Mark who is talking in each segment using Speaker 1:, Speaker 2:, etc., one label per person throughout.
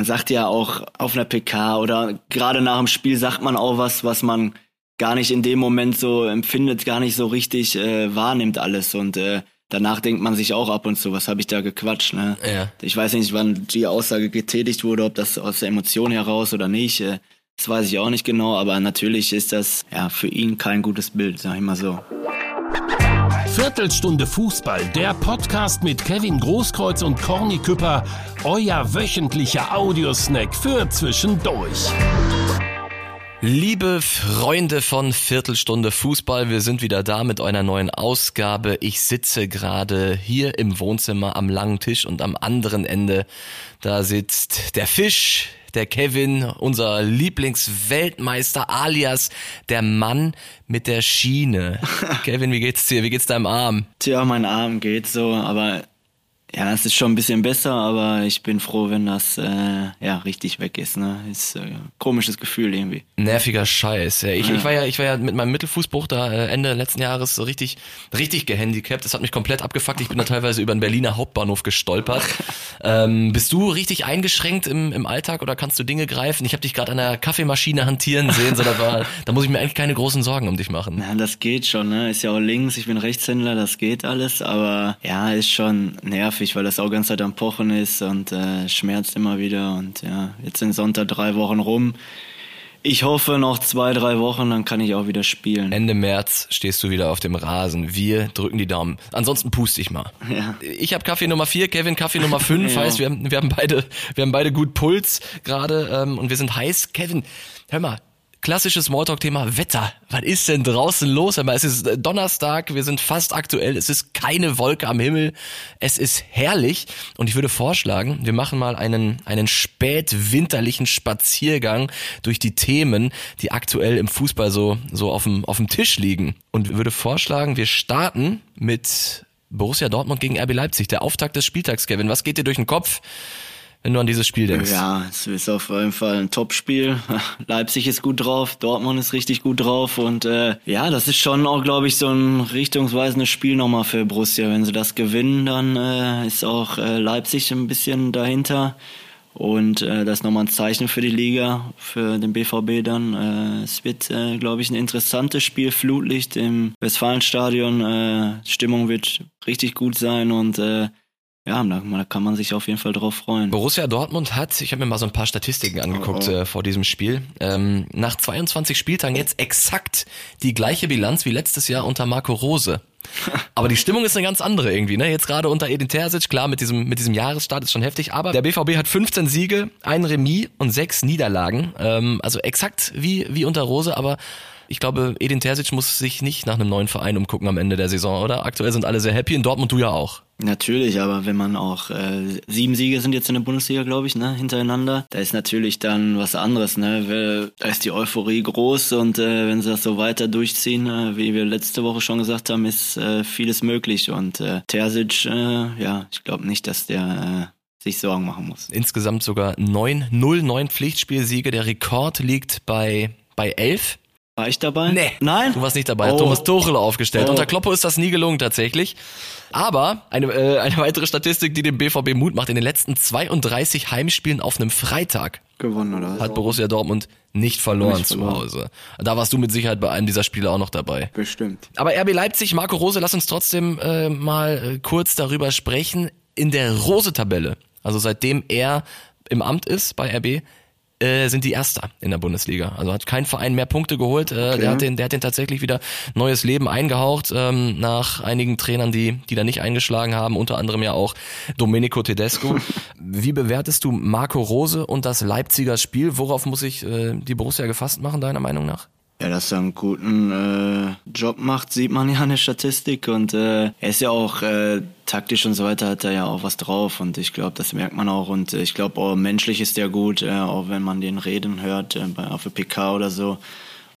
Speaker 1: man sagt ja auch auf einer PK oder gerade nach dem Spiel sagt man auch was, was man gar nicht in dem Moment so empfindet, gar nicht so richtig äh, wahrnimmt alles und äh, danach denkt man sich auch ab und zu, was habe ich da gequatscht. Ne?
Speaker 2: Ja.
Speaker 1: Ich weiß nicht, wann die Aussage getätigt wurde, ob das aus der Emotion heraus oder nicht. Äh, das weiß ich auch nicht genau, aber natürlich ist das ja für ihn kein gutes Bild, sag ich mal so.
Speaker 3: Viertelstunde Fußball, der Podcast mit Kevin Großkreuz und Corny Küpper, euer wöchentlicher Audiosnack für zwischendurch.
Speaker 2: Liebe Freunde von Viertelstunde Fußball, wir sind wieder da mit einer neuen Ausgabe. Ich sitze gerade hier im Wohnzimmer am langen Tisch und am anderen Ende, da sitzt der Fisch, der Kevin, unser Lieblingsweltmeister alias der Mann mit der Schiene. Kevin, wie geht's dir? Wie geht's deinem Arm?
Speaker 1: Tja, mein Arm geht so, aber ja, es ist schon ein bisschen besser, aber ich bin froh, wenn das äh, ja richtig weg ist. Ne, ist äh, komisches Gefühl irgendwie.
Speaker 2: Nerviger Scheiß. Ja, ich, ja. ich war ja, ich war ja mit meinem Mittelfußbruch da äh, Ende letzten Jahres so richtig, richtig gehandicapt. Das hat mich komplett abgefuckt. Ich bin da teilweise über den Berliner Hauptbahnhof gestolpert. ähm, bist du richtig eingeschränkt im, im Alltag oder kannst du Dinge greifen? Ich habe dich gerade an der Kaffeemaschine hantieren sehen, so da, war, da muss ich mir eigentlich keine großen Sorgen um dich machen.
Speaker 1: Ja, das geht schon. Ne, ist ja auch links. Ich bin Rechtshändler, das geht alles. Aber ja, ist schon nervig nervig, weil das auch ganz Zeit am Pochen ist und äh, schmerzt immer wieder. Und ja, jetzt sind Sonntag drei Wochen rum. Ich hoffe noch zwei, drei Wochen, dann kann ich auch wieder spielen.
Speaker 2: Ende März stehst du wieder auf dem Rasen. Wir drücken die Daumen. Ansonsten puste ich mal.
Speaker 1: Ja.
Speaker 2: Ich habe Kaffee Nummer vier, Kevin Kaffee Nummer fünf. ja. Heißt, wir haben, wir haben beide, wir haben beide gut Puls gerade ähm, und wir sind heiß. Kevin, hör mal, klassisches Smalltalk-Thema Wetter. Was ist denn draußen los? Aber es ist Donnerstag, wir sind fast aktuell, es ist keine Wolke am Himmel, es ist herrlich und ich würde vorschlagen, wir machen mal einen, einen spätwinterlichen Spaziergang durch die Themen, die aktuell im Fußball so, so auf dem, auf dem Tisch liegen und würde vorschlagen, wir starten mit Borussia Dortmund gegen RB Leipzig, der Auftakt des Spieltags, Kevin. Was geht dir durch den Kopf? Wenn du an dieses Spiel denkst?
Speaker 1: Ja, es ist auf jeden Fall ein Top-Spiel. Leipzig ist gut drauf, Dortmund ist richtig gut drauf und äh, ja, das ist schon auch, glaube ich, so ein richtungsweisendes Spiel nochmal für Borussia. Wenn sie das gewinnen, dann äh, ist auch äh, Leipzig ein bisschen dahinter. Und äh, das ist nochmal ein Zeichen für die Liga, für den BVB dann. Äh, es wird, äh, glaube ich, ein interessantes Spiel. Flutlicht im Westfalenstadion. Äh, Stimmung wird richtig gut sein und äh, ja, da kann man sich auf jeden Fall drauf freuen.
Speaker 2: Borussia Dortmund hat, ich habe mir mal so ein paar Statistiken angeguckt oh, oh. Äh, vor diesem Spiel, ähm, nach 22 Spieltagen jetzt exakt die gleiche Bilanz wie letztes Jahr unter Marco Rose. Aber die Stimmung ist eine ganz andere irgendwie, ne? Jetzt gerade unter Edin Terzic, klar, mit diesem, mit diesem Jahresstart ist schon heftig, aber der BVB hat 15 Siege, ein Remis und sechs Niederlagen. Ähm, also exakt wie, wie unter Rose, aber ich glaube, Edin Terzic muss sich nicht nach einem neuen Verein umgucken am Ende der Saison, oder? Aktuell sind alle sehr happy, in Dortmund du ja auch.
Speaker 1: Natürlich, aber wenn man auch äh, sieben Siege sind jetzt in der Bundesliga, glaube ich, ne, hintereinander, da ist natürlich dann was anderes, ne? Da ist die Euphorie groß und äh, wenn sie das so weiter durchziehen, äh, wie wir letzte Woche schon gesagt haben, ist äh, vieles möglich. Und äh, Terzic, äh, ja, ich glaube nicht, dass der äh, sich Sorgen machen muss.
Speaker 2: Insgesamt sogar neun, null, neun Pflichtspielsiege. Der Rekord liegt bei bei elf.
Speaker 1: War ich dabei?
Speaker 2: Nee.
Speaker 1: Nein?
Speaker 2: Du warst nicht dabei. Oh. Thomas Tuchel aufgestellt. Oh. Unter Kloppo ist das nie gelungen tatsächlich. Aber eine, äh, eine weitere Statistik, die dem BVB Mut macht, in den letzten 32 Heimspielen auf einem Freitag
Speaker 1: gewonnen oder
Speaker 2: hat Borussia Dortmund nicht verloren nicht zu Hause. Da warst du mit Sicherheit bei einem dieser Spiele auch noch dabei.
Speaker 1: Bestimmt.
Speaker 2: Aber RB Leipzig, Marco Rose, lass uns trotzdem äh, mal äh, kurz darüber sprechen. In der Rose-Tabelle, also seitdem er im Amt ist bei RB, äh, sind die Erster in der Bundesliga. Also hat kein Verein mehr Punkte geholt. Äh, okay. der, hat den, der hat den tatsächlich wieder neues Leben eingehaucht ähm, nach einigen Trainern, die, die da nicht eingeschlagen haben, unter anderem ja auch Domenico Tedesco. Wie bewertest du Marco Rose und das Leipziger Spiel? Worauf muss ich äh, die Borussia gefasst machen, deiner Meinung nach?
Speaker 1: Ja, dass er einen guten äh, Job macht, sieht man ja in der Statistik. Und äh, er ist ja auch äh, taktisch und so weiter hat er ja auch was drauf. Und ich glaube, das merkt man auch. Und ich glaube auch menschlich ist er gut, äh, auch wenn man den reden hört äh, bei auf der PK oder so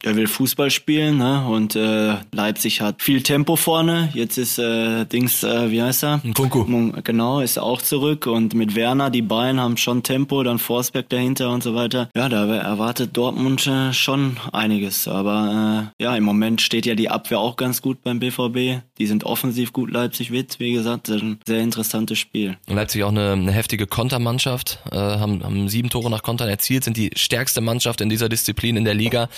Speaker 1: er will Fußball spielen, ne? Und äh, Leipzig hat viel Tempo vorne. Jetzt ist äh, Dings, äh, wie heißt er?
Speaker 2: Kunku.
Speaker 1: Genau, ist auch zurück und mit Werner, die beiden haben schon Tempo, dann Forsberg dahinter und so weiter. Ja, da erwartet Dortmund äh, schon einiges. Aber äh, ja, im Moment steht ja die Abwehr auch ganz gut beim BVB. Die sind offensiv gut, Leipzig wird, wie gesagt, ein sehr interessantes Spiel.
Speaker 2: Leipzig auch eine, eine heftige Kontermannschaft, äh, haben, haben sieben Tore nach Kontern erzielt, sind die stärkste Mannschaft in dieser Disziplin in der Liga.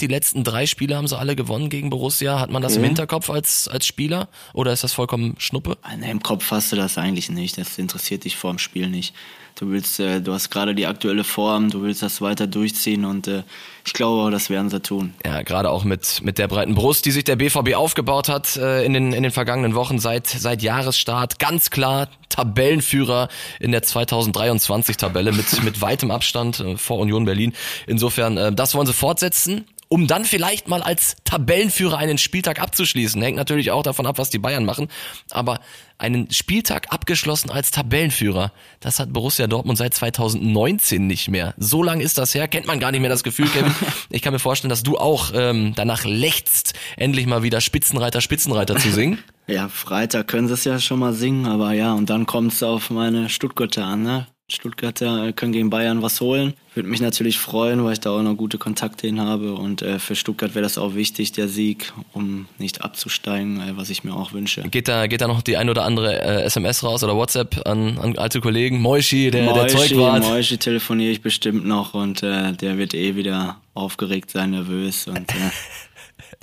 Speaker 2: Die letzten drei Spiele haben sie alle gewonnen gegen Borussia. Hat man das okay. im Hinterkopf als, als Spieler oder ist das vollkommen Schnuppe?
Speaker 1: Nee, Im Kopf hast du das eigentlich nicht. Das interessiert dich vor dem Spiel nicht. Du willst, äh, du hast gerade die aktuelle Form, du willst das weiter durchziehen und äh, ich glaube, das werden sie tun.
Speaker 2: Ja, gerade auch mit mit der breiten Brust, die sich der BVB aufgebaut hat äh, in den in den vergangenen Wochen seit seit Jahresstart, ganz klar Tabellenführer in der 2023 Tabelle mit mit weitem Abstand äh, vor Union Berlin. Insofern, äh, das wollen sie fortsetzen um dann vielleicht mal als Tabellenführer einen Spieltag abzuschließen. Hängt natürlich auch davon ab, was die Bayern machen. Aber einen Spieltag abgeschlossen als Tabellenführer, das hat Borussia Dortmund seit 2019 nicht mehr. So lang ist das her, kennt man gar nicht mehr das Gefühl, Kevin. Ich kann mir vorstellen, dass du auch ähm, danach lechzt, endlich mal wieder Spitzenreiter, Spitzenreiter zu singen.
Speaker 1: Ja, Freitag können sie es ja schon mal singen, aber ja, und dann kommt es auf meine Stuttgarter an, ne? Stuttgarter können gegen Bayern was holen. Würde mich natürlich freuen, weil ich da auch noch gute Kontakte hin habe. Und äh, für Stuttgart wäre das auch wichtig, der Sieg, um nicht abzusteigen, äh, was ich mir auch wünsche.
Speaker 2: Geht da, geht da noch die ein oder andere äh, SMS raus oder WhatsApp an, an alte Kollegen? Moischi, der, Moischi, der Zeugwart.
Speaker 1: Moischi telefoniere ich bestimmt noch und äh, der wird eh wieder aufgeregt sein, nervös. Und äh,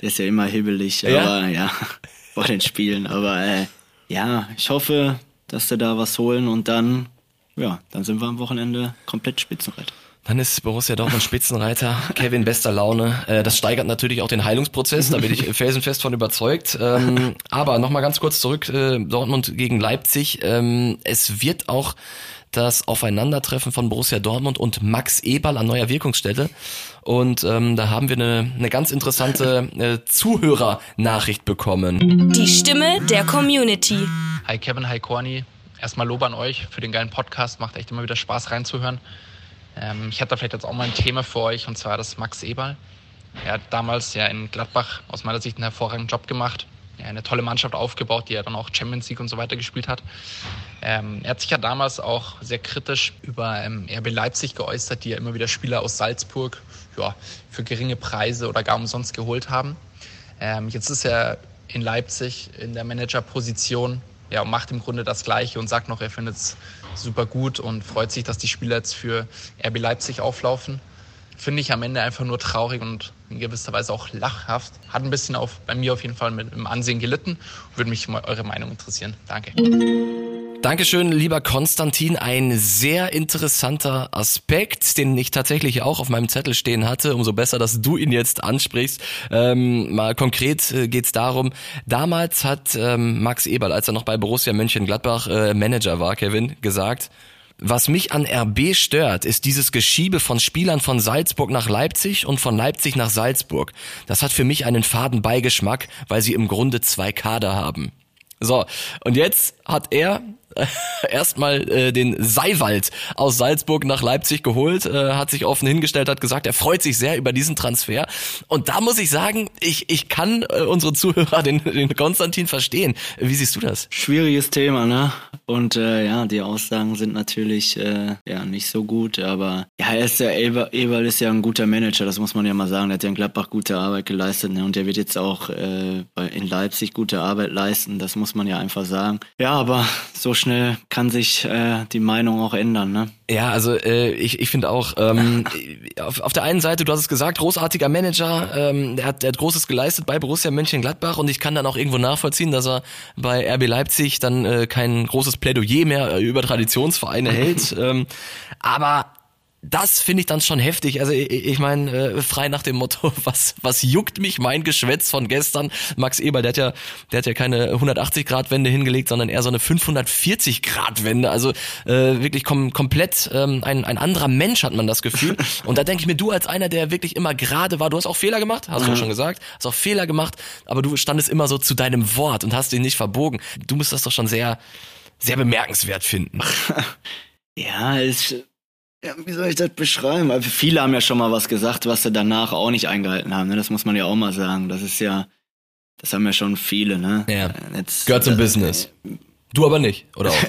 Speaker 1: der ist ja immer hibbelig, ja? aber ja, vor den Spielen. Aber äh, ja, ich hoffe, dass sie da was holen und dann ja, dann sind wir am Wochenende komplett Spitzenreiter.
Speaker 2: Dann ist Borussia Dortmund Spitzenreiter, Kevin bester Laune. Äh, das steigert natürlich auch den Heilungsprozess, da bin ich felsenfest von überzeugt. Ähm, aber nochmal ganz kurz zurück, äh, Dortmund gegen Leipzig. Ähm, es wird auch das Aufeinandertreffen von Borussia Dortmund und Max Eberl an neuer Wirkungsstätte. Und ähm, da haben wir eine, eine ganz interessante äh, Zuhörernachricht bekommen.
Speaker 4: Die Stimme der Community.
Speaker 5: Hi Kevin, hi Corny erstmal Lob an euch für den geilen Podcast. Macht echt immer wieder Spaß reinzuhören. Ähm, ich hatte vielleicht jetzt auch mal ein Thema für euch und zwar das Max Eberl. Er hat damals ja in Gladbach aus meiner Sicht einen hervorragenden Job gemacht. Ja, eine tolle Mannschaft aufgebaut, die ja dann auch Champions League und so weiter gespielt hat. Ähm, er hat sich ja damals auch sehr kritisch über ähm, RB Leipzig geäußert, die ja immer wieder Spieler aus Salzburg ja, für geringe Preise oder gar umsonst geholt haben. Ähm, jetzt ist er in Leipzig in der Managerposition ja, macht im Grunde das Gleiche und sagt noch, er findet es super gut und freut sich, dass die Spieler jetzt für RB Leipzig auflaufen. Finde ich am Ende einfach nur traurig und in gewisser Weise auch lachhaft. Hat ein bisschen auf, bei mir auf jeden Fall mit dem Ansehen gelitten. Würde mich mal eure Meinung interessieren. Danke.
Speaker 2: Dankeschön, lieber Konstantin. Ein sehr interessanter Aspekt, den ich tatsächlich auch auf meinem Zettel stehen hatte. Umso besser, dass du ihn jetzt ansprichst. Ähm, mal konkret äh, geht es darum, damals hat ähm, Max Eberl, als er noch bei Borussia Mönchengladbach äh, Manager war, Kevin, gesagt, was mich an RB stört, ist dieses Geschiebe von Spielern von Salzburg nach Leipzig und von Leipzig nach Salzburg. Das hat für mich einen faden Beigeschmack, weil sie im Grunde zwei Kader haben. So, und jetzt hat er erstmal äh, den Seiwald aus Salzburg nach Leipzig geholt, äh, hat sich offen hingestellt, hat gesagt, er freut sich sehr über diesen Transfer. Und da muss ich sagen, ich, ich kann äh, unsere Zuhörer, den, den Konstantin, verstehen. Wie siehst du das?
Speaker 1: Schwieriges Thema, ne? Und äh, ja, die Aussagen sind natürlich äh, ja nicht so gut, aber ja, er ist ja, Eber, Eberl ist ja ein guter Manager, das muss man ja mal sagen. Er hat ja in Gladbach gute Arbeit geleistet ne? und er wird jetzt auch äh, in Leipzig gute Arbeit leisten, das muss man ja einfach sagen. Ja, aber so schnell kann sich äh, die Meinung auch ändern, ne?
Speaker 2: Ja, also äh, ich, ich finde auch, ähm, auf, auf der einen Seite, du hast es gesagt, großartiger Manager, ähm, der, hat, der hat Großes geleistet bei Borussia Mönchengladbach und ich kann dann auch irgendwo nachvollziehen, dass er bei RB Leipzig dann äh, kein großes Plädoyer mehr über Traditionsvereine hält. ähm, aber das finde ich dann schon heftig. Also ich, ich meine, äh, frei nach dem Motto, was was juckt mich mein Geschwätz von gestern? Max Eber, der hat ja, der hat ja keine 180 Grad Wende hingelegt, sondern eher so eine 540 Grad Wende. Also äh, wirklich kom komplett ähm, ein ein anderer Mensch hat man das Gefühl. Und da denke ich mir, du als einer, der wirklich immer gerade war, du hast auch Fehler gemacht, hast du ja schon gesagt, hast auch Fehler gemacht, aber du standest immer so zu deinem Wort und hast ihn nicht verbogen. Du musst das doch schon sehr sehr bemerkenswert finden.
Speaker 1: ja, ist Ja, wie soll ich das beschreiben? Also viele haben ja schon mal was gesagt, was sie danach auch nicht eingehalten haben. Ne? Das muss man ja auch mal sagen. Das ist ja, das haben ja schon viele. Ne?
Speaker 2: Ja. Jetzt, Gehört zum äh, Business. Du aber nicht, oder auch?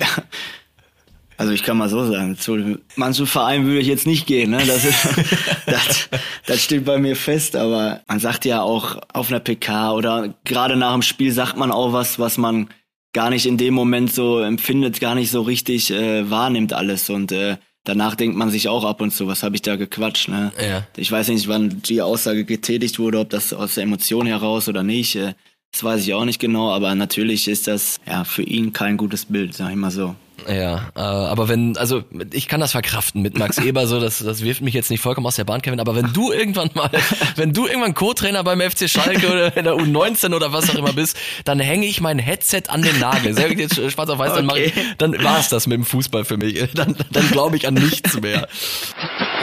Speaker 1: Also ich kann mal so sagen, zu manchen Vereinen würde ich jetzt nicht gehen, ne? Das, ist, das, das steht bei mir fest, aber man sagt ja auch auf einer PK oder gerade nach dem Spiel sagt man auch was, was man gar nicht in dem Moment so empfindet, gar nicht so richtig äh, wahrnimmt alles und äh, danach denkt man sich auch ab und zu, was habe ich da gequatscht, ne?
Speaker 2: Ja.
Speaker 1: Ich weiß nicht, wann die Aussage getätigt wurde, ob das aus der Emotion heraus oder nicht. Äh, das weiß ich auch nicht genau, aber natürlich ist das ja für ihn kein gutes Bild, sag ich mal so.
Speaker 2: Ja, äh, aber wenn, also ich kann das verkraften mit Max Eber, so das, das wirft mich jetzt nicht vollkommen aus der Bahn, Kevin. Aber wenn du irgendwann mal, wenn du irgendwann Co-Trainer beim FC Schalke oder in der U19 oder was auch immer bist, dann hänge ich mein Headset an den Nagel. Ich jetzt schwarz auf weiß, okay. dann, mach ich, dann war es das mit dem Fußball für mich. Dann, dann glaube ich an nichts mehr.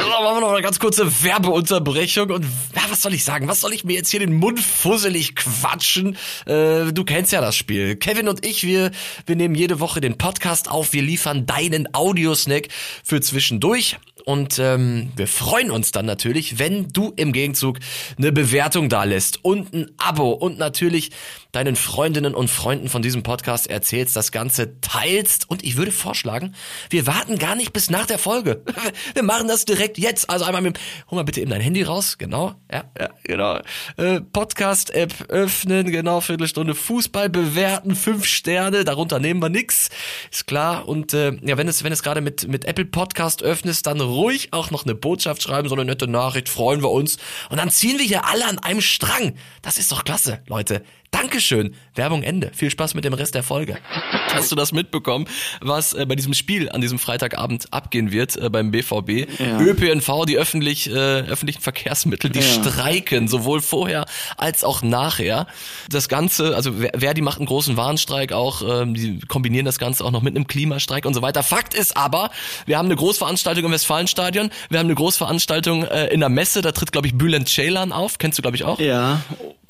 Speaker 2: So, machen wir noch eine ganz kurze Werbeunterbrechung und ja, was soll ich sagen? Was soll ich mir jetzt hier den Mund fusselig quatschen? Äh, du kennst ja das Spiel. Kevin und ich, wir, wir nehmen jede Woche den Podcast auf wir liefern deinen Audiosnack für zwischendurch. Und ähm, wir freuen uns dann natürlich, wenn du im Gegenzug eine Bewertung da lässt und ein Abo und natürlich deinen Freundinnen und Freunden von diesem Podcast erzählst, das Ganze teilst. Und ich würde vorschlagen, wir warten gar nicht bis nach der Folge. Wir machen das direkt jetzt. Also einmal mit, hol mal bitte eben dein Handy raus. Genau, ja, ja genau. Äh, Podcast-App öffnen, genau, Viertelstunde Fußball bewerten, fünf Sterne, darunter nehmen wir nix. Ist klar. Und äh, ja, wenn es, wenn es gerade mit, mit Apple Podcast öffnest, dann ruhig auch noch eine Botschaft schreiben, so eine nette Nachricht, freuen wir uns. Und dann ziehen wir hier alle an einem Strang. Das ist doch klasse, Leute. Dankeschön. Werbung Ende. Viel Spaß mit dem Rest der Folge. Hast du das mitbekommen, was äh, bei diesem Spiel an diesem Freitagabend abgehen wird äh, beim BVB? Ja. ÖPNV, die öffentlich, äh, öffentlichen Verkehrsmittel, die ja. streiken, sowohl vorher als auch nachher. Das Ganze, also Verdi macht einen großen Warnstreik auch, ähm, die kombinieren das Ganze auch noch mit einem Klimastreik und so weiter. Fakt ist aber, wir haben eine Großveranstaltung im Westfalenstadion, wir haben eine Großveranstaltung äh, in der Messe, da tritt, glaube ich, Bülent Ceylan auf. Kennst du, glaube ich, auch?
Speaker 1: Ja,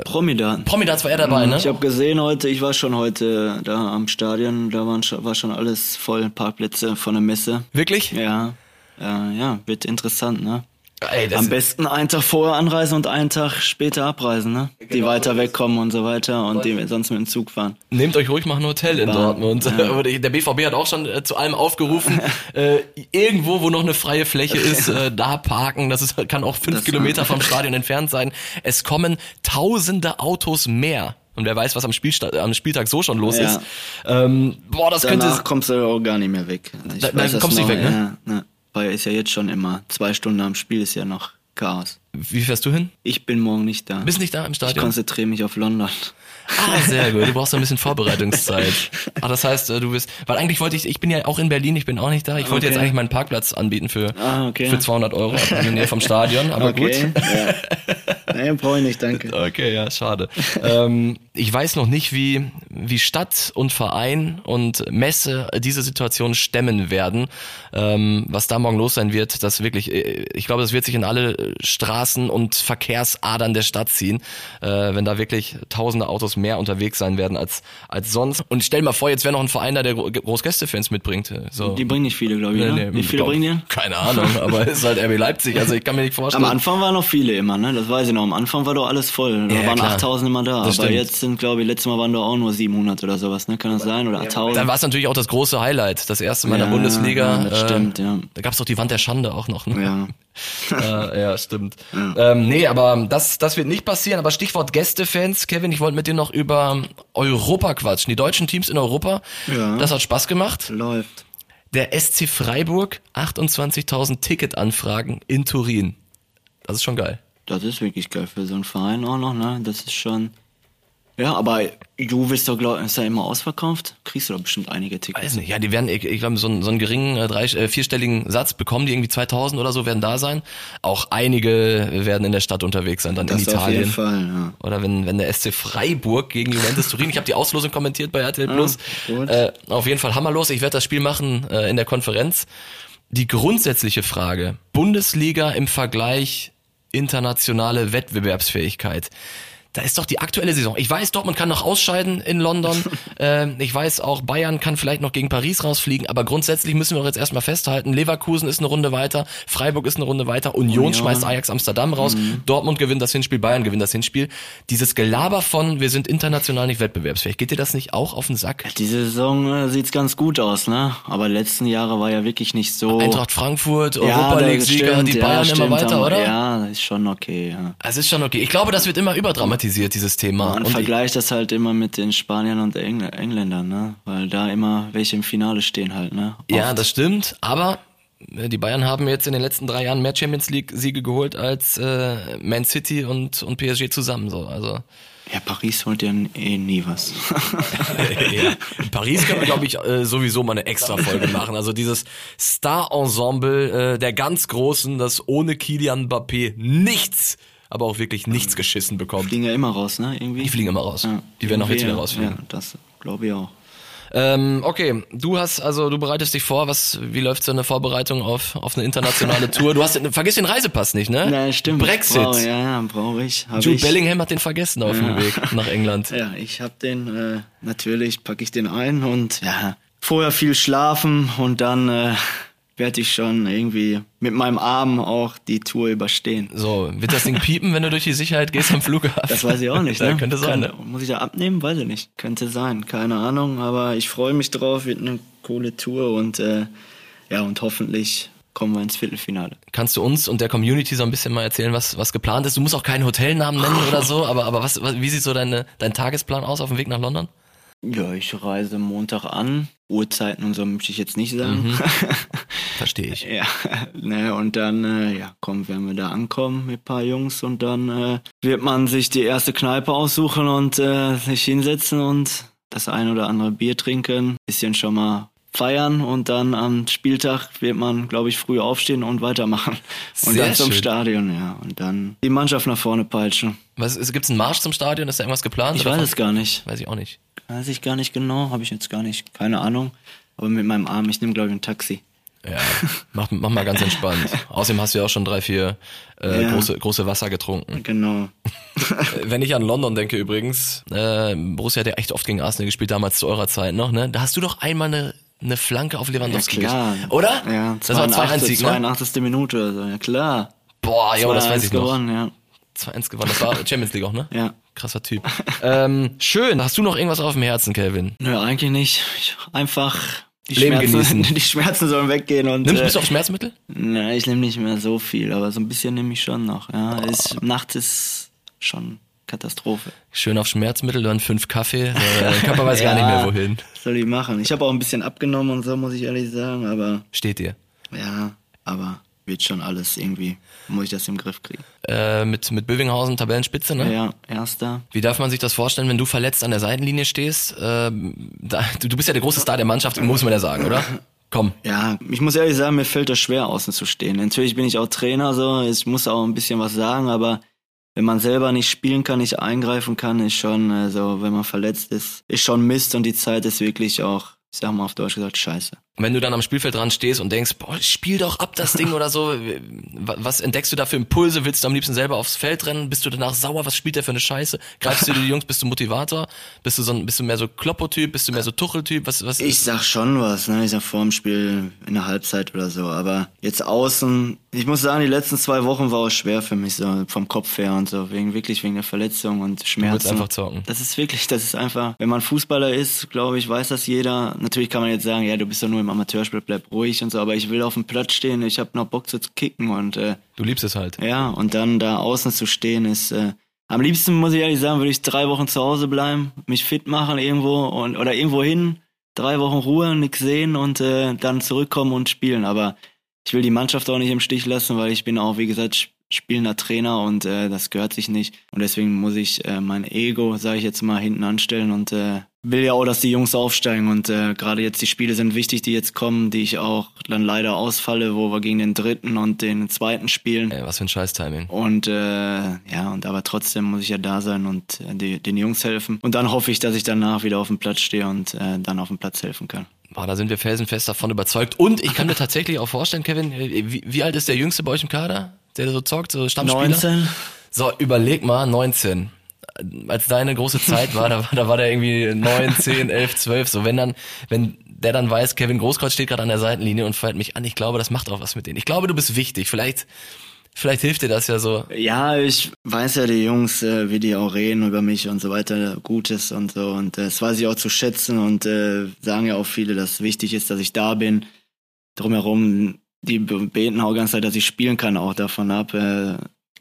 Speaker 1: Promidat.
Speaker 2: Promidat war er dabei, ne?
Speaker 1: Ich habe gesehen heute, ich war schon heute da am Stadion, da waren, war schon alles voll, Parkplätze von der Messe.
Speaker 2: Wirklich?
Speaker 1: Ja, ja, ja wird interessant, ne? Ey, Am besten einen Tag vorher anreisen und einen Tag später abreisen, ne? Genau die weiter wegkommen und so weiter und die sonst mit dem Zug fahren.
Speaker 2: Nehmt euch ruhig mal ein Hotel in Bahn. Dortmund. Ja. Der BVB hat auch schon äh, zu allem aufgerufen, äh, irgendwo, wo noch eine freie Fläche ist, äh, da parken. Das ist, kann auch fünf das Kilometer vom Stadion entfernt sein. Es kommen tausende Autos mehr und wer weiß, was am, Spielsta am Spieltag so schon los ja. ist. Ähm,
Speaker 1: boah, das Danach könnte. kommst du auch gar nicht mehr weg.
Speaker 2: Ich da, weiß, kommst du nicht weg, ne?
Speaker 1: Ja, ne? Weil ist ja jetzt schon immer zwei Stunden am Spiel ist ja noch Chaos.
Speaker 2: Wie fährst du hin?
Speaker 1: Ich bin morgen nicht da.
Speaker 2: Bist nicht da im Stadion?
Speaker 1: Ich konzentriere mich auf London.
Speaker 2: Ah, sehr gut. Du brauchst ein bisschen Vorbereitungszeit. Ah, das heißt, äh, du bist, weil eigentlich wollte ich, ich bin ja auch in Berlin, ich bin auch nicht da. Ich wollte okay. jetzt eigentlich meinen Parkplatz anbieten für, ah, okay. für 200 Euro in der Nähe vom Stadion, aber okay. gut.
Speaker 1: Ja. Nee, brauche ich nicht, danke.
Speaker 2: Okay, ja, schade. ähm, ich weiß noch nicht, wie, wie Stadt und Verein und Messe diese Situation stemmen werden. Ähm, was da morgen los sein wird, das wirklich, äh, ich glaube, das wird sich in alle Straßen und Verkehrsadern der Stadt ziehen, äh, wenn da wirklich tausende Autos mehr unterwegs sein werden als, als sonst. Und stell mal vor, jetzt wäre noch ein Verein da, der Großgästefans mitbringt. So.
Speaker 1: Die bringen nicht viele, glaube ich. Nee, ne? nee, Wie viele glaub, bringen
Speaker 2: die? Keine Ahnung, aber es ist halt RB Leipzig, also ich kann mir nicht vorstellen.
Speaker 1: Am Anfang waren noch viele immer, ne? Das weiß ich noch. Am Anfang war doch alles voll. Da ja, waren 8000 immer da. Das aber stimmt. jetzt sind, glaube ich, letztes Mal waren da auch nur 700 oder sowas, ne? Kann das sein? Oder 1000?
Speaker 2: Dann war es natürlich auch das große Highlight. Das erste Mal in der Bundesliga.
Speaker 1: Ja, stimmt,
Speaker 2: äh,
Speaker 1: ja.
Speaker 2: Da gab es doch die Wand der Schande auch noch, ne?
Speaker 1: Ja.
Speaker 2: äh, ja, stimmt. Ja. Ähm, nee, aber das, das wird nicht passieren. Aber Stichwort Gästefans, Kevin, ich wollte mit dir noch über Europa quatschen. Die deutschen Teams in Europa, ja. das hat Spaß gemacht.
Speaker 1: Läuft.
Speaker 2: Der SC Freiburg, 28.000 Ticketanfragen in Turin. Das ist schon geil.
Speaker 1: Das ist wirklich geil für so einen Verein auch noch, ne? Das ist schon ja, aber Juve ist doch, glaub, ist ja immer ausverkauft. Kriegst du doch bestimmt einige Tickets.
Speaker 2: Weiß nicht. Ja, die werden, ich, ich glaube, so, einen, so einen geringen, äh, drei, äh, vierstelligen Satz bekommen, die irgendwie 2000 oder so werden da sein. Auch einige werden in der Stadt unterwegs sein, dann das in Italien. Auf jeden Fall, ja. Oder wenn, wenn der SC Freiburg gegen Juventus Turin, ich habe die Auslosung kommentiert bei RTL Plus. Ja, äh, auf jeden Fall hammerlos. Ich werde das Spiel machen äh, in der Konferenz. Die grundsätzliche Frage, Bundesliga im Vergleich internationale Wettbewerbsfähigkeit da ist doch die aktuelle Saison. Ich weiß, Dortmund kann noch ausscheiden in London. ähm, ich weiß auch, Bayern kann vielleicht noch gegen Paris rausfliegen, aber grundsätzlich müssen wir doch jetzt erstmal festhalten, Leverkusen ist eine Runde weiter, Freiburg ist eine Runde weiter, Union,
Speaker 1: Union.
Speaker 2: schmeißt Ajax Amsterdam raus, Dortmund gewinnt das Hinspiel, Bayern gewinnt das Hinspiel. Dieses Gelaber von, wir sind international nicht wettbewerbsfähig, geht dir das nicht auch auf den Sack?
Speaker 1: Diese Saison äh, sieht's ganz gut aus, ne? Aber letzten Jahre war ja wirklich nicht so.
Speaker 2: Eintracht Frankfurt,
Speaker 1: ja,
Speaker 2: Europa League-Sieger, die
Speaker 1: ja,
Speaker 2: Bayern
Speaker 1: stimmt,
Speaker 2: immer weiter, oder?
Speaker 1: Ja, ist schon okay, ja.
Speaker 2: Es ist schon okay. Ich glaube, das wird immer überdramatisiert, dieses Thema.
Speaker 1: Man
Speaker 2: Und ich,
Speaker 1: vergleicht das halt immer mit den Spaniern und Engl Engländern, ne? Weil da immer welche im Finale stehen halt, ne?
Speaker 2: ja,
Speaker 1: Oft.
Speaker 2: das stimmt, aber äh, die Bayern haben jetzt in den letzten drei Jahren mehr Champions League-Siege geholt als äh, Man City und, und PSG zusammen. So. Also
Speaker 1: Ja, Paris holt ja eh nie was.
Speaker 2: ja. In Paris können wir, glaube ich, äh, sowieso mal eine extra Folge machen. Also dieses Star-Ensemble äh, der ganz Großen, das ohne Kilian Mbappé nichts, aber auch wirklich nichts geschissen bekommt.
Speaker 1: fliegen ja immer raus, ne? Irgendwie.
Speaker 2: Die fliegen immer raus.
Speaker 1: Ja.
Speaker 2: Die werden auch jetzt wieder rausfliegen.
Speaker 1: Ja, das glaube ich auch.
Speaker 2: Ähm, okay, du hast also du bereitest dich vor, was wie läuft so eine Vorbereitung auf auf eine internationale Tour? Du hast vergiss den Reisepass nicht, ne?
Speaker 1: Ja, stimmt.
Speaker 2: Brexit.
Speaker 1: Brauch, ja, ja, brauche ich.
Speaker 2: Jude
Speaker 1: ich.
Speaker 2: Bellingham hat den vergessen auf dem Weg nach England.
Speaker 1: Ja, ich hab den, äh, natürlich packe ich den ein und ja, vorher viel schlafen und dann äh, werde ich schon irgendwie mit meinem Arm auch die Tour überstehen.
Speaker 2: So, wird das Ding piepen, wenn du durch die Sicherheit gehst am Flughafen?
Speaker 1: Das weiß ich auch nicht. Ne?
Speaker 2: könnte sein, ne?
Speaker 1: Kann, Muss ich da abnehmen? Weiß ich nicht. Könnte sein. Keine Ahnung. Aber ich freue mich drauf. Wird eine coole Tour und äh, ja und hoffentlich kommen wir ins Viertelfinale.
Speaker 2: Kannst du uns und der Community so ein bisschen mal erzählen, was was geplant ist? Du musst auch keinen Hotelnamen nennen oder so, aber aber was, was wie sieht so deine dein Tagesplan aus auf dem Weg nach London?
Speaker 1: Ja, ich reise Montag an. Uhrzeiten und so möchte ich jetzt nicht sagen.
Speaker 2: Mhm. Verstehe ich.
Speaker 1: Ja, ne, und dann, äh, ja, komm, werden wir da ankommen mit ein paar Jungs und dann äh, wird man sich die erste Kneipe aussuchen und äh, sich hinsetzen und das ein oder andere Bier trinken, bisschen schon mal feiern und dann am Spieltag wird man, glaube ich, früh aufstehen und weitermachen. Und
Speaker 2: Sehr
Speaker 1: dann zum
Speaker 2: schön.
Speaker 1: Stadion, ja. Und dann die Mannschaft nach vorne peitschen.
Speaker 2: Was ist, gibt's einen Marsch zum Stadion? Ist da irgendwas geplant?
Speaker 1: Ich weiß es gar nicht.
Speaker 2: Weiß ich auch nicht.
Speaker 1: Weiß ich gar nicht genau, habe ich jetzt gar nicht, keine Ahnung. Aber mit meinem Arm, ich nehme, glaube ich, ein Taxi.
Speaker 2: Ja, mach, mach mal ganz entspannt. Außerdem hast du ja auch schon drei, vier äh,
Speaker 1: Ja.
Speaker 2: große, große Wasser getrunken.
Speaker 1: Genau.
Speaker 2: Wenn ich an London denke übrigens, äh, Borussia hat ja echt oft gegen Arsenal gespielt, damals zu eurer Zeit noch, ne? Da hast du doch einmal eine, eine Flanke auf Lewandowski
Speaker 1: Ja, klar.
Speaker 2: Oder?
Speaker 1: Ja,
Speaker 2: das war 2-1-Sieg, ne?
Speaker 1: 82. Minute oder so, ja klar.
Speaker 2: Boah, ja, das weiß ich noch.
Speaker 1: gewonnen, ja.
Speaker 2: 2-1 gewonnen. Das war Champions League auch, ne?
Speaker 1: Ja.
Speaker 2: Krasser Typ. ähm, schön. Hast du noch irgendwas auf dem Herzen, Kelvin?
Speaker 1: Nö, eigentlich nicht. Ich, einfach die
Speaker 2: Leben
Speaker 1: Schmerzen,
Speaker 2: genießen.
Speaker 1: die Schmerzen sollen weggehen und
Speaker 2: Nimmst,
Speaker 1: äh,
Speaker 2: bist du auf Schmerzmittel?
Speaker 1: ne, ich nehme nicht mehr so viel, aber so ein bisschen nehme ich schon noch. Ja, ist, nachts ist schon Katastrophe.
Speaker 2: Schön auf Schmerzmittel, dann fünf Kaffee. Äh, Der Körper weiß gar nicht mehr wohin.
Speaker 1: Was soll ich machen? Ich habe auch ein bisschen abgenommen und so, muss ich ehrlich sagen, aber
Speaker 2: Steht dir.
Speaker 1: ja, aber wird schon alles irgendwie, muss ich das im Griff kriegen.
Speaker 2: Äh, mit, mit Bövinghausen Tabellenspitze, ne?
Speaker 1: Ja, erster.
Speaker 2: Wie darf man sich das vorstellen, wenn du verletzt an der Seitenlinie stehst? Ähm, da, du, du bist ja der große Star der Mannschaft, muss man ja sagen, oder? Komm.
Speaker 1: Ja, ich muss ehrlich sagen, mir fällt das schwer, außen zu stehen. Natürlich bin ich auch Trainer, so, ich muss auch ein bisschen was sagen, aber wenn man selber nicht spielen kann, nicht eingreifen kann, ist schon, also, wenn man verletzt ist, ist schon Mist und die Zeit ist wirklich auch, ich sag mal auf Deutsch gesagt, scheiße.
Speaker 2: Wenn du dann am Spielfeld dran stehst und denkst, boah, spiel doch ab das Ding oder so, wa- was entdeckst du da für Impulse? Willst du am liebsten selber aufs Feld rennen? Bist du danach sauer? Was spielt der für eine Scheiße? Greifst du die Jungs? Bist du Motivator? Bist du so ein, bist du mehr so Kloppo-Typ? Bist du mehr so Tuchel-Typ? Was, was
Speaker 1: Ich sag schon was, ne? Ich sag vor dem Spiel in der Halbzeit oder so. Aber jetzt außen, ich muss sagen, die letzten zwei Wochen war auch schwer für mich, so vom Kopf her und so, wegen wirklich wegen der Verletzung und Schmerzen.
Speaker 2: einfach zocken.
Speaker 1: Das ist wirklich, das ist einfach, wenn man Fußballer ist, glaube ich, weiß das jeder. Natürlich kann man jetzt sagen, ja, du bist doch nur im Amateurspiel, bleib ruhig und so, aber ich will auf dem Platz stehen, ich habe noch Bock zu kicken und äh,
Speaker 2: du liebst es halt.
Speaker 1: ja, und dann da außen zu stehen ist, äh, am liebsten muss ich ehrlich sagen, würde ich drei Wochen zu Hause bleiben, mich fit machen irgendwo und oder irgendwo hin, drei Wochen Ruhe, nix sehen und äh, dann zurückkommen und spielen. Aber ich will die Mannschaft auch nicht im Stich lassen, weil ich bin auch, wie gesagt, sp- spielender Trainer und äh, das gehört sich nicht. Und deswegen muss ich äh, mein Ego, sage ich jetzt mal, hinten anstellen und äh, will ja auch, dass die Jungs aufsteigen. Und äh, gerade jetzt die Spiele sind wichtig, die jetzt kommen, die ich auch dann leider ausfalle, wo wir gegen den dritten und den zweiten spielen.
Speaker 2: Ey, was für ein Scheiß-Timing.
Speaker 1: Und äh, ja, und aber trotzdem muss ich ja da sein und äh, die, den Jungs helfen. Und dann hoffe ich, dass ich danach wieder auf dem Platz stehe und äh, dann auf dem Platz helfen kann.
Speaker 2: Boah, da sind wir felsenfest davon überzeugt. Und ich kann mir tatsächlich auch vorstellen, Kevin, äh, wie, wie alt ist der Jüngste bei euch im Kader? Der so zockt, so Stammspieler?
Speaker 1: 19?
Speaker 2: So, überleg mal, 19. als deine große Zeit war, da, war- da war der irgendwie 9, 10, 11, 12. So, wenn dann, wenn der dann weiß, Kevin Großkreuz steht gerade an der Seitenlinie und feiert mich an, ich glaube, das macht auch was mit denen. Ich glaube, du bist wichtig. Vielleicht, vielleicht hilft dir das ja so.
Speaker 1: Ja, ich weiß ja, die Jungs, äh, wie die auch reden über mich und so weiter, Gutes und so. Und äh, das weiß ich auch zu schätzen und äh, sagen ja auch viele, dass wichtig ist, dass ich da bin. Drumherum, die beten auch ganz Zeit, dass ich spielen kann, auch davon ab. Äh,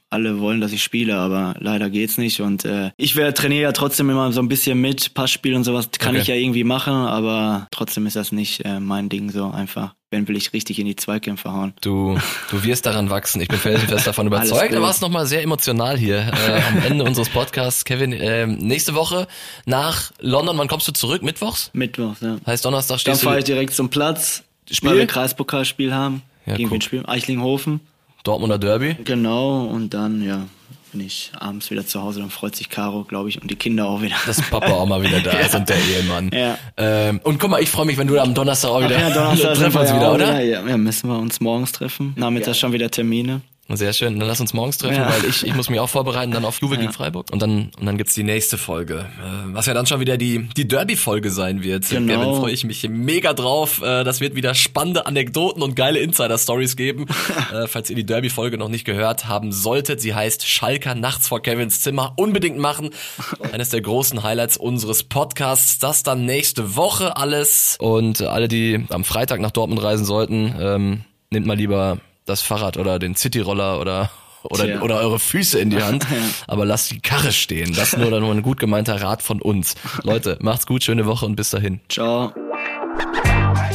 Speaker 1: alle wollen, dass ich spiele, aber leider geht's nicht. Und äh, ich trainiere ja trotzdem immer so ein bisschen mit, Passspiel und sowas kann
Speaker 2: Okay.
Speaker 1: ich ja irgendwie machen, aber trotzdem ist das nicht äh, mein Ding so einfach. Wenn will ich richtig in die Zweikämpfe hauen.
Speaker 2: Du, du wirst daran wachsen. Ich bin felsenfest davon überzeugt. Da
Speaker 1: gut.
Speaker 2: war es nochmal sehr emotional hier äh, am Ende unseres Podcasts. Kevin, ähm, nächste Woche nach London, wann kommst du zurück? Mittwochs?
Speaker 1: Mittwoch, ja.
Speaker 2: Heißt Donnerstag
Speaker 1: Dann
Speaker 2: stehst
Speaker 1: fahre
Speaker 2: du
Speaker 1: ich direkt zum Platz,
Speaker 2: Spiel?
Speaker 1: weil wir Kreispokalspiel haben.
Speaker 2: Ja,
Speaker 1: gegen
Speaker 2: guck.
Speaker 1: wen spielen? Eichlinghofen.
Speaker 2: Dortmunder Derby.
Speaker 1: Genau, und dann, ja, bin ich abends wieder zu Hause. Dann freut sich Caro, glaube ich, und die Kinder auch wieder.
Speaker 2: Dass Papa auch mal wieder da ist und der Ehemann.
Speaker 1: Ja.
Speaker 2: Ähm, und guck mal, ich freue mich, wenn du am Donnerstag auch
Speaker 1: Ach
Speaker 2: wieder
Speaker 1: ja, Donnerstag
Speaker 2: treffen
Speaker 1: wir
Speaker 2: uns
Speaker 1: ja
Speaker 2: wieder,
Speaker 1: auch
Speaker 2: oder?
Speaker 1: Ja, ja, müssen wir uns morgens treffen. Nachmittags schon wieder Termine.
Speaker 2: Sehr schön. Dann lass uns morgens treffen,
Speaker 1: Ja.
Speaker 2: weil ich, ich muss mich auch vorbereiten, dann auf Juve gegen Freiburg. Und dann, und dann gibt's die nächste Folge. Äh, was ja dann schon wieder die, die Derby-Folge sein wird.
Speaker 1: Genau.
Speaker 2: Kevin, freue ich mich mega drauf. Äh, das wird wieder spannende Anekdoten und geile Insider-Stories geben. äh, falls ihr die Derby-Folge noch nicht gehört haben solltet. Sie heißt Schalker nachts vor Kevins Zimmer. Unbedingt machen. Eines der großen Highlights unseres Podcasts. Das dann nächste Woche alles. Und äh, alle, die am Freitag nach Dortmund reisen sollten, ähm, nehmt mal lieber das Fahrrad oder den Cityroller oder oder,
Speaker 1: Tja.
Speaker 2: oder eure Füße in die Hand, aber lasst die Karre stehen. Das nur dann nur ein gut gemeinter Rat von uns. Leute, macht's gut, schöne Woche und bis dahin.
Speaker 1: Ciao.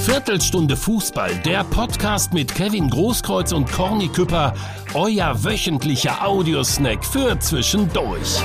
Speaker 3: Viertelstunde Fußball, der Podcast mit Kevin Großkreuz und Corny Küpper, euer wöchentlicher Audiosnack für zwischendurch.